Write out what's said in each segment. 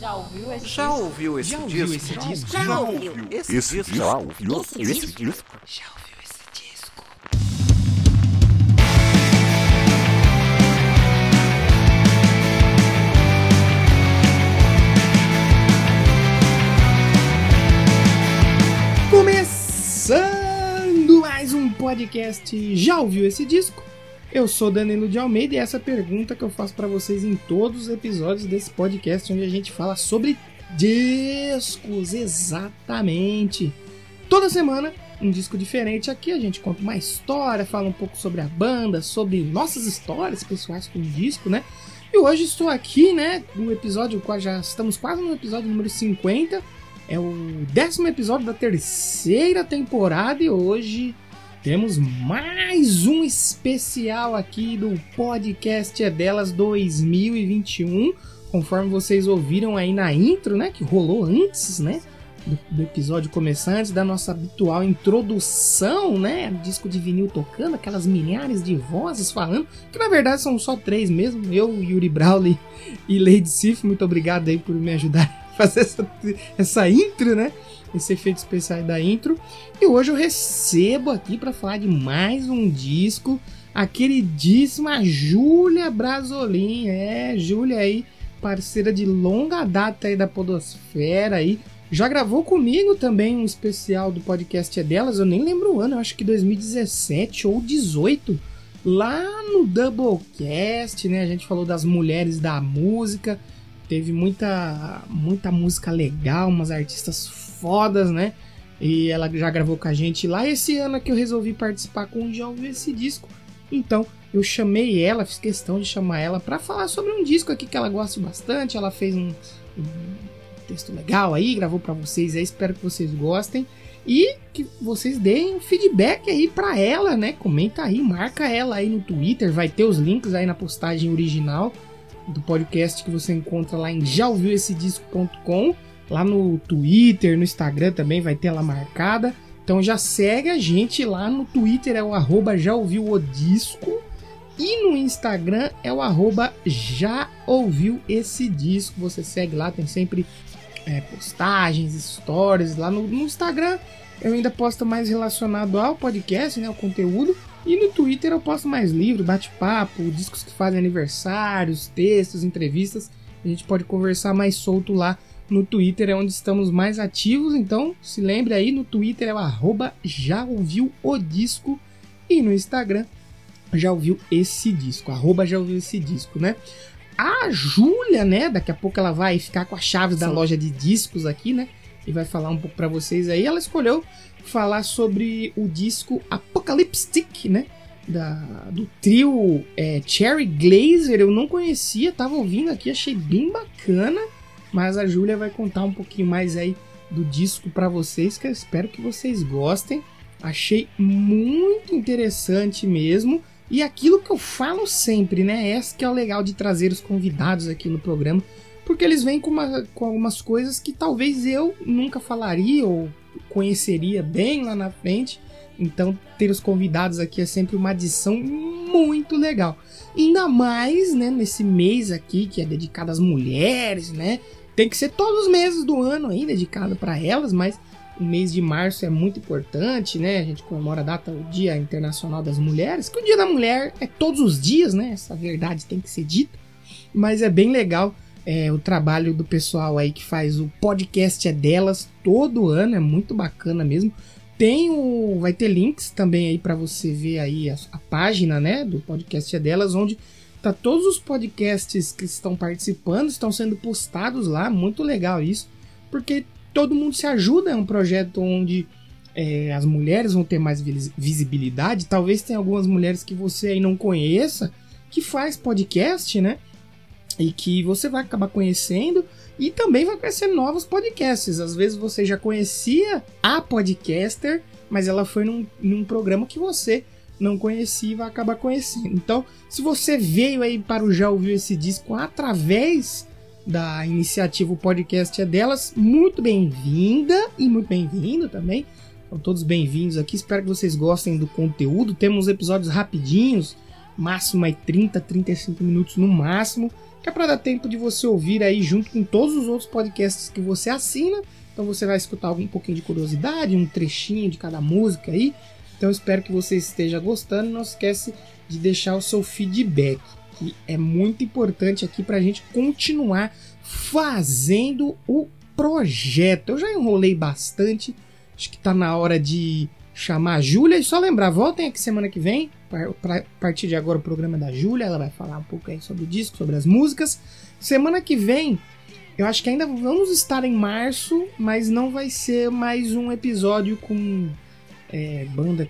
Já ouviu esse Já ouviu esse Já disco? ouviu esse disco? Já ouviu. Esse, disco? Já ouviu Esse esse disco? disco? Já ouviu esse disco? Começando mais um podcast. Já ouviu esse disco? Eu sou Danilo de Almeida e essa é pergunta que eu faço pra vocês em todos os episódios desse podcast onde a gente fala sobre discos, exatamente. Toda semana um disco diferente. Aqui a gente conta uma história, fala um pouco sobre a banda, sobre nossas histórias pessoais com o disco, né? E hoje estou aqui, né, no episódio, já estamos quase no episódio número 50. É o décimo episódio da terceira temporada e hoje temos mais um especial aqui do podcast É Delas 2021. Conforme vocês ouviram aí na intro, né, que rolou antes, né, do, do episódio começar, antes da nossa habitual introdução, né, disco de vinil tocando, aquelas milhares de vozes falando, que na verdade são só três mesmo, eu, Yuri Brawley e Lady Sif, muito obrigado aí por me ajudar a fazer essa, essa intro, né, esse efeito especial da intro. E hoje eu recebo aqui para falar de mais um disco, a queridíssima Júlia Brasolin, é, Júlia aí, parceira de longa data aí da podosfera aí, já gravou comigo também um especial do podcast é delas, eu nem lembro o ano, acho que 2017 ou 18, lá no Doublecast, né? A gente falou das mulheres da música, teve muita muita música legal, umas artistas fodas, né? E ela já gravou com a gente lá. Esse ano é que eu resolvi participar com o ouviu esse disco. Então eu chamei ela, fiz questão de chamar ela para falar sobre um disco aqui que ela gosta bastante. Ela fez um, um texto legal aí, gravou para vocês aí. Espero que vocês gostem e que vocês deem feedback aí para ela, né? Comenta aí, marca ela aí no Twitter. Vai ter os links aí na postagem original do podcast que você encontra lá em jaouviuessedisco.com lá no Twitter, no Instagram também vai ter ela marcada. Então já segue a gente lá no Twitter, é o arroba já ouviu o disco. E no Instagram é o arroba já ouviu esse disco. Você segue lá, tem sempre é, postagens, stories. Lá no, no, Instagram eu ainda posto mais relacionado ao podcast, né, o conteúdo. E no Twitter eu posto mais livro, bate-papo, discos que fazem aniversários, textos, entrevistas. A gente pode conversar mais solto lá no Twitter é onde estamos mais ativos, então se lembre aí, no Twitter é o arroba já ouviu o disco e no Instagram já ouviu esse disco, arroba já ouviu esse disco, né? A Júlia, né, daqui a pouco ela vai ficar com as chaves da loja de discos aqui, né? E vai falar um pouco para vocês aí. Ela escolheu falar sobre o disco Apocalyptic, né? Da, do trio é, Cherry Glazer, eu não conhecia, tava ouvindo aqui, achei bem bacana. Mas a Júlia vai contar um pouquinho mais aí do disco para vocês, que eu espero que vocês gostem. Achei muito interessante mesmo. E aquilo que eu falo sempre, né? Esse que é o legal de trazer os convidados aqui no programa. Porque eles vêm com, uma, com algumas coisas que talvez eu nunca falaria ou conheceria bem lá na frente. Então, ter os convidados aqui é sempre uma adição muito legal. Ainda mais, né, nesse mês aqui que é dedicado às mulheres, né? Tem que ser todos os meses do ano aí dedicado para elas, mas o mês de março é muito importante, né? A gente comemora a data, o Dia Internacional das Mulheres, que o Dia da Mulher é todos os dias, né? Essa verdade tem que ser dita. Mas é bem legal é, o trabalho do pessoal aí que faz o podcast é delas todo ano, é muito bacana mesmo. Tem o, vai ter links também aí para você ver aí a, a página, né, do podcast é delas, onde Tá todos os podcasts que estão participando estão sendo postados lá, muito legal isso, porque todo mundo se ajuda, é um projeto onde é, as mulheres vão ter mais visibilidade. Talvez tenha algumas mulheres que você aí não conheça que faz podcast, né? E que você vai acabar conhecendo E também vai conhecer novos podcasts. Às vezes você já conhecia a podcaster, mas ela foi num, num programa que você não conhecia e vai acabar conhecendo. Então, se você veio aí para o Já Ouviu Esse Disco através da iniciativa O Podcast é Delas, muito bem-vinda e muito bem-vindo também. Todos bem-vindos aqui. Espero que vocês gostem do conteúdo. Temos episódios rapidinhos, máximo aí 30, 35 minutos no máximo, que é para dar tempo de você ouvir aí junto com todos os outros podcasts que você assina. Então você vai escutar algum pouquinho de curiosidade, um trechinho de cada música aí. Então espero que você esteja gostando. Não esquece de deixar o seu feedback, que é muito importante aqui para a gente continuar fazendo o projeto. Eu já enrolei bastante Acho que tá na hora de chamar a Júlia. E só lembrar, voltem aqui semana que vem. A partir de agora o programa da Júlia. Ela vai falar um pouco aí sobre o disco, sobre as músicas. Semana que vem, eu acho que ainda vamos estar em março, mas não vai ser mais um episódio com é, banda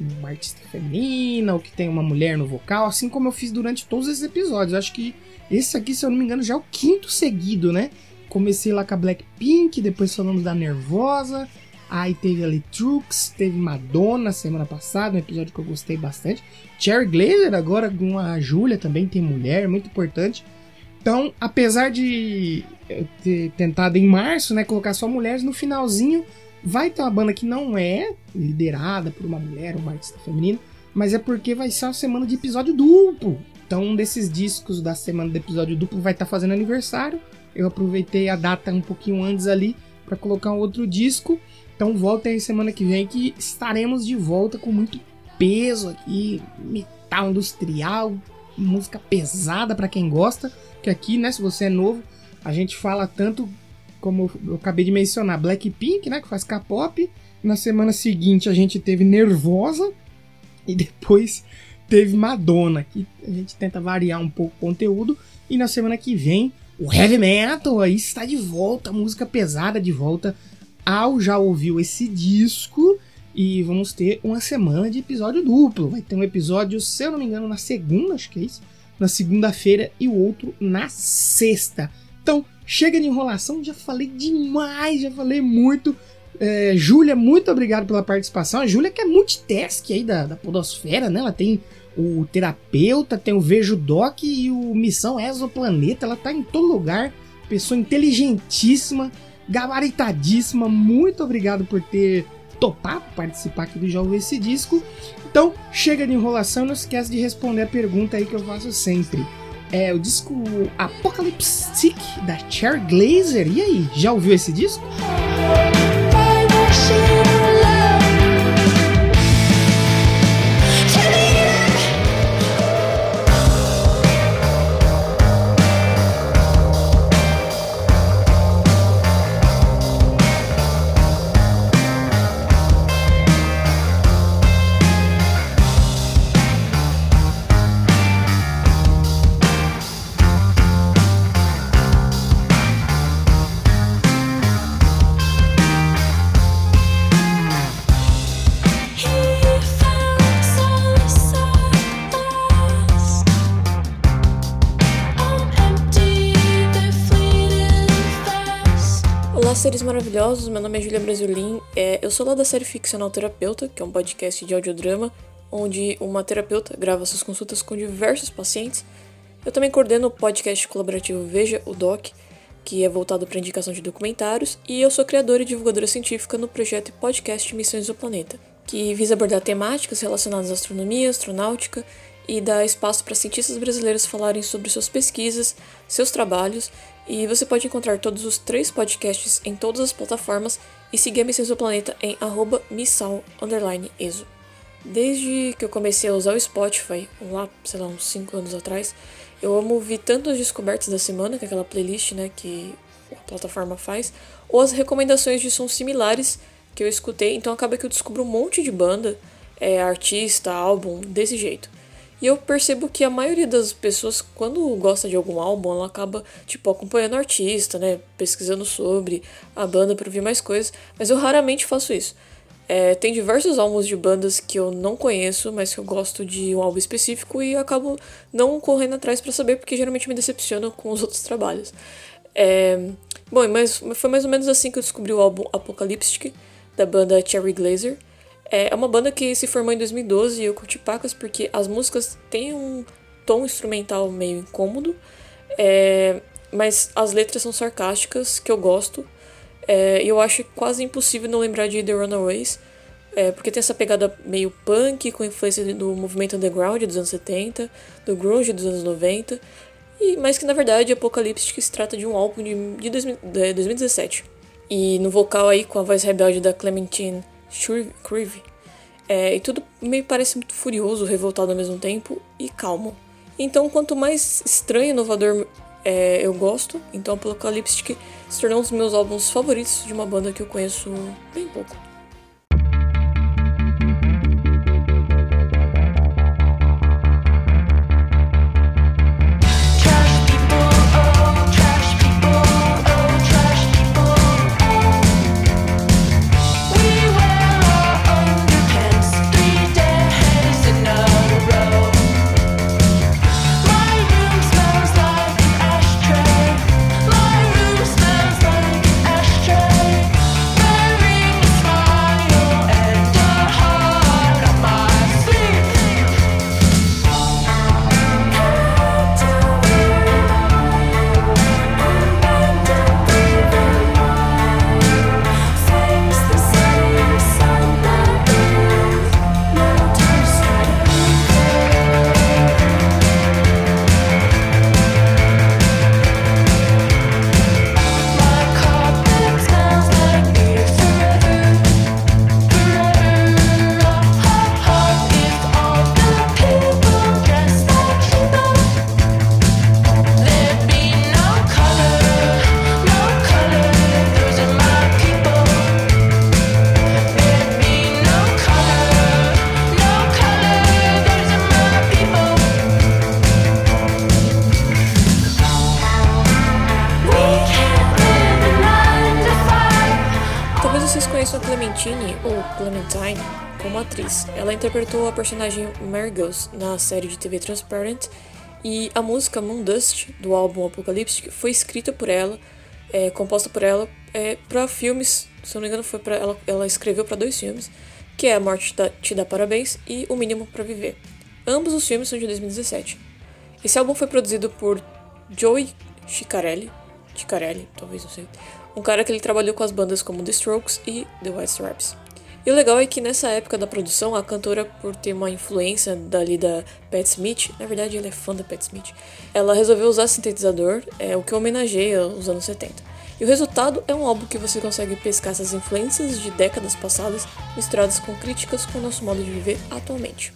uma artista feminina ou que tem uma mulher no vocal, assim como eu fiz durante todos esses episódios. Eu acho que esse aqui, se eu não me engano, já é o quinto seguido, né? Comecei lá com a Blackpink, depois falamos da Nervosa, Aí teve ali Trux, teve Madonna semana passada, um episódio que eu gostei bastante. Cherry Glazer agora com a Júlia também tem mulher, muito importante. Então, apesar de eu ter tentado em março, né, colocar só mulheres, no finalzinho vai ter uma banda que não é liderada por uma mulher, uma artista feminina, mas é porque vai ser uma semana de episódio duplo. Então, um desses discos da semana do episódio duplo vai estar tá fazendo aniversário. Eu aproveitei a data um pouquinho antes ali para colocar um outro disco. Então voltem aí semana que vem que estaremos de volta com muito peso aqui, metal industrial, música pesada para quem gosta, que aqui, né, se você é novo, a gente fala tanto como eu acabei de mencionar, Blackpink, né, que faz K-pop. Na semana seguinte a gente teve Nervosa e depois teve Madonna, que a gente tenta variar um pouco o conteúdo. E na semana que vem o heavy metal aí está de volta, música pesada de volta ao já ouviu esse disco e vamos ter uma semana de episódio duplo. Vai ter um episódio, se eu não me engano, na segunda, acho que é isso, na segunda-feira e o outro na sexta. Então, chega de enrolação, já falei demais, já falei muito. É, Júlia, muito obrigado pela participação. A Júlia que é multitask aí da, da Podosfera, né? Ela tem o terapeuta, tem o Vejo Doc e o Missão Exoplaneta. Ela tá em todo lugar. Pessoa inteligentíssima gabaritadíssima. Muito obrigado por ter topado participar aqui do Jogo Esse Disco. Então, chega de enrolação, não esquece de responder a pergunta aí que eu faço sempre. É o disco Apocalypse Stick da Cher Glazer. E aí, já ouviu esse disco? Seres maravilhosos, meu nome é Julia Brasilin, é, eu sou lá da série Ficcional Terapeuta, que é um podcast de audiodrama, onde uma terapeuta grava suas consultas com diversos pacientes. Eu também coordeno o podcast colaborativo Veja o Doc, que é voltado para indicação de documentários, e eu sou criadora e divulgadora científica no projeto podcast Missões do Planeta, que visa abordar temáticas relacionadas à astronomia, astronáutica e dar espaço para cientistas brasileiros falarem sobre suas pesquisas, seus trabalhos e você pode encontrar todos os três podcasts em todas as plataformas e seguir a Missões do Planeta em missal_exo. Desde que eu comecei a usar o Spotify, lá, sei lá, uns 5 anos atrás, eu amo ouvir tanto as descobertas da semana, que é aquela playlist né, que a plataforma faz, ou as recomendações de sons similares que eu escutei, então acaba que eu descubro um monte de banda, é, artista, álbum, desse jeito. E eu percebo que a maioria das pessoas, quando gosta de algum álbum, ela acaba, tipo, acompanhando o artista, né? Pesquisando sobre a banda para ver mais coisas. Mas eu raramente faço isso. É, tem diversos álbuns de bandas que eu não conheço, mas que eu gosto de um álbum específico e acabo não correndo atrás para saber, porque geralmente me decepcionam com os outros trabalhos. É, bom, mas foi mais ou menos assim que eu descobri o álbum Apocalyptic, da banda Cherry Glazer. É uma banda que se formou em 2012 e eu curti pacas porque as músicas têm um tom instrumental meio incômodo, é, mas as letras são sarcásticas, que eu gosto. É, e eu acho quase impossível não lembrar de The Runaways, é, porque tem essa pegada meio punk, com influência do movimento underground dos anos 70, do grunge dos anos 90, e, mas que na verdade Apocalyptic se trata de um álbum de, de, 2017. E no vocal aí, com a voz rebelde da Clementine Shreve, é, e tudo me parece muito furioso, revoltado ao mesmo tempo e calmo. Então, quanto mais estranho e inovador é, eu gosto, então Apocalyptic se tornou um dos meus álbuns favoritos de uma banda que eu conheço bem pouco. Atriz. Ela interpretou a personagem Margos na série de TV Transparent e a música Moondust, do álbum Apocalyptic, foi escrita por ela, é, composta por ela, é, para filmes, se não me engano foi para ela, ela escreveu para dois filmes, que é A Morte Te Dá Parabéns e O Mínimo para Viver. Ambos os filmes são de 2017. Esse álbum foi produzido por Joey Chicarelli, Chicarelli, talvez não sei, um cara que ele trabalhou com as bandas como The Strokes e The White Stripes. E o legal é que nessa época da produção, a cantora, por ter uma influência dali da Pat Smith, na verdade ele é fã da Pat Smith, ela resolveu usar sintetizador, é, o que homenageia os anos 70. E o resultado é um álbum que você consegue pescar essas influências de décadas passadas misturadas com críticas com o nosso modo de viver atualmente.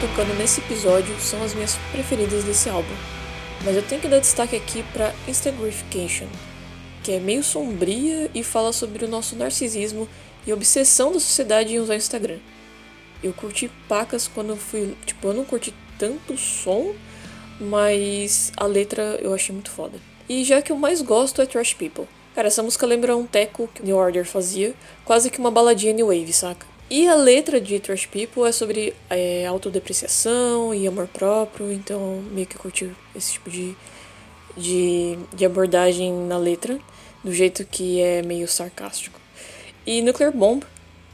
Tocando nesse episódio são as minhas preferidas desse álbum, mas eu tenho que dar destaque aqui para Instagrification, que é meio sombria e fala sobre o nosso narcisismo e obsessão da sociedade em usar o Instagram. Eu curti pacas quando fui. Tipo, eu não curti tanto o som, mas a letra eu achei muito foda. E já que eu mais gosto é Trash People. Cara, essa música lembra um teco que New Order fazia, quase que uma baladinha New Wave, saca? E a letra de Trash People é sobre é, autodepreciação e amor próprio, então meio que eu curti esse tipo de, de, de abordagem na letra, do jeito que é meio sarcástico. E Nuclear Bomb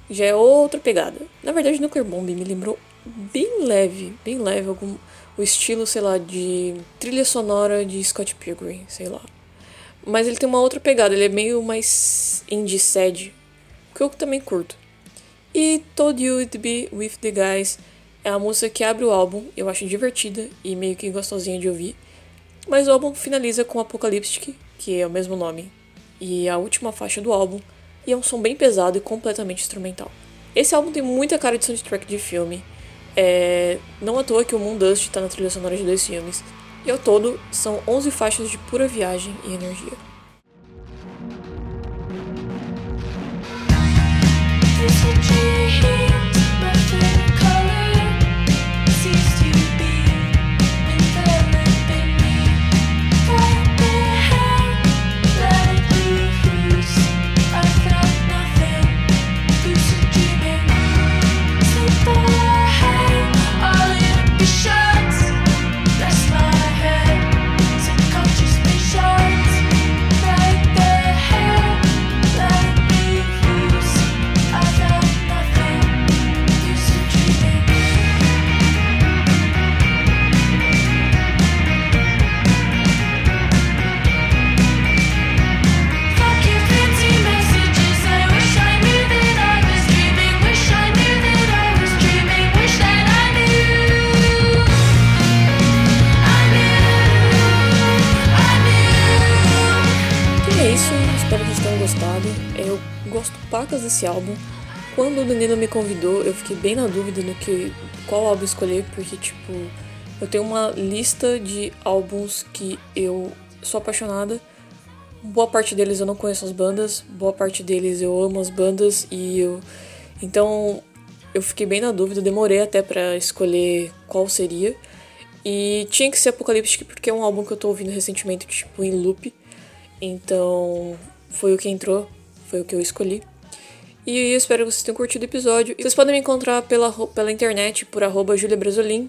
já é outra pegada. Na verdade, Nuclear Bomb me lembrou bem leve, bem leve, algum, o estilo, sei lá, de trilha sonora de Scott Pilgrim, sei lá. Mas ele tem uma outra pegada, ele é meio mais indie sad, que eu também curto. E Told You To Be With The Guys é a música que abre o álbum, eu acho divertida e meio que gostosinha de ouvir. Mas o álbum finaliza com Apocalyptic, que é o mesmo nome, e a última faixa do álbum, e é um som bem pesado e completamente instrumental. Esse álbum tem muita cara de soundtrack de filme, é... não à toa que o Moon Dust está na trilha sonora de dois filmes, e ao todo são 11 faixas de pura viagem e energia. Pacas desse álbum. Quando o menino me convidou, eu fiquei bem na dúvida no que qual álbum escolher, porque tipo, eu tenho uma lista de álbuns que eu sou apaixonada. Boa parte deles eu não conheço as bandas, boa parte deles eu amo as bandas e eu então eu fiquei bem na dúvida, demorei até para escolher qual seria. E tinha que ser Apocaliptic porque é um álbum que eu tô ouvindo recentemente, tipo, em loop. Então, foi o que entrou, foi o que eu escolhi. E espero que vocês tenham curtido o episódio. Vocês podem me encontrar pela, pela internet por arroba Julia Brasolim.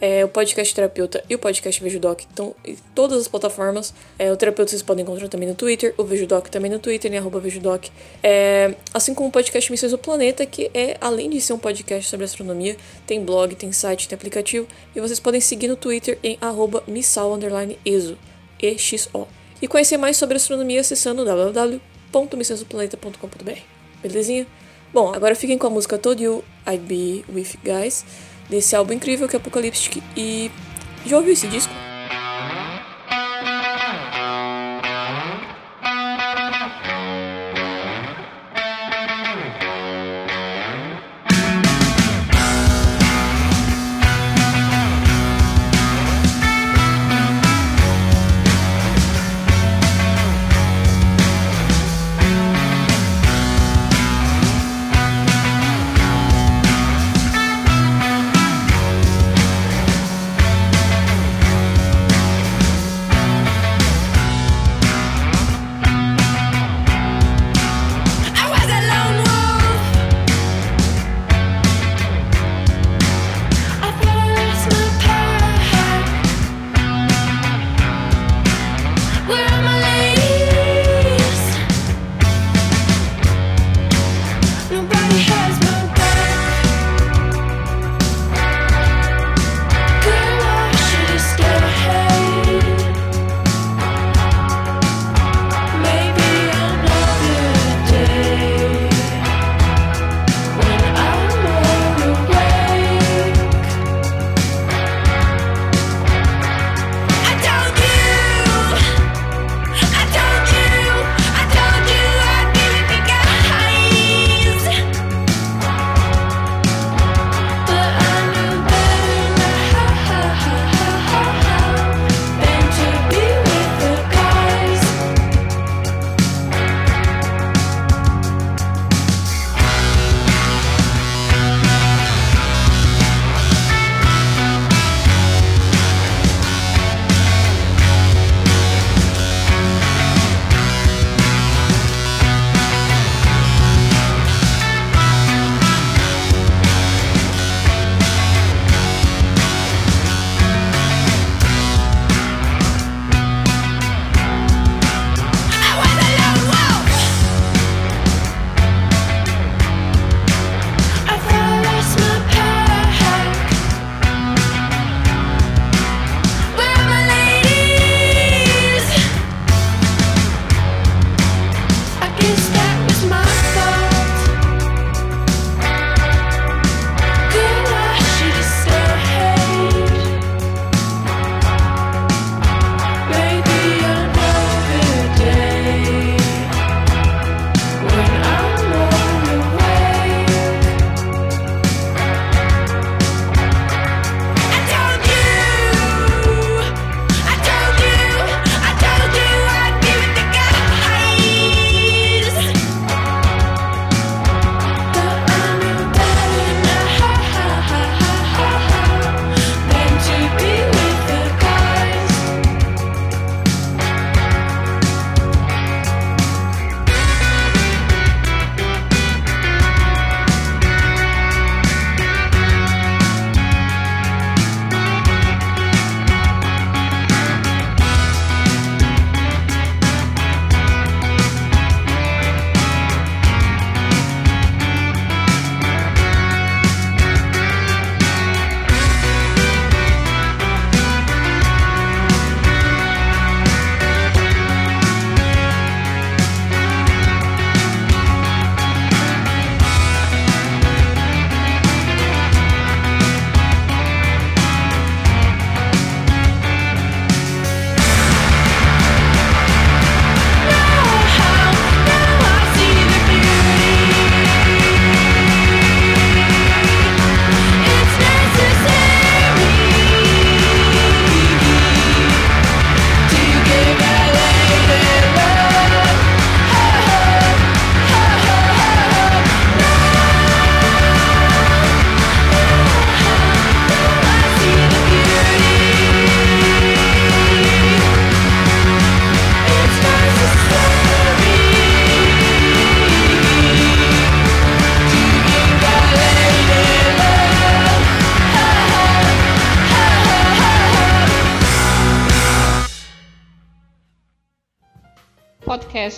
É, o podcast Terapeuta e o podcast Vejudoc estão em todas as plataformas. É, o Terapeuta vocês podem encontrar também no Twitter, o Vejudoc também no Twitter, em arroba Vejudoc. É, assim como o podcast Missões do Planeta, que é, além de ser um podcast sobre astronomia, tem blog, tem site, tem aplicativo. E vocês podem seguir no Twitter em arroba missal, EXO, E-X-O. E conhecer mais sobre astronomia acessando www.missõesdoplaneta.com.br. Belezinha? Bom, agora fiquem com a música Told You I'd Be With Guys, desse álbum incrível que é Apocalyptic. E já ouviu esse disco?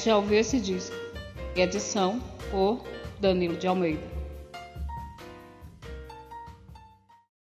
Já ouviu esse disco? E edição por Danilo de Almeida.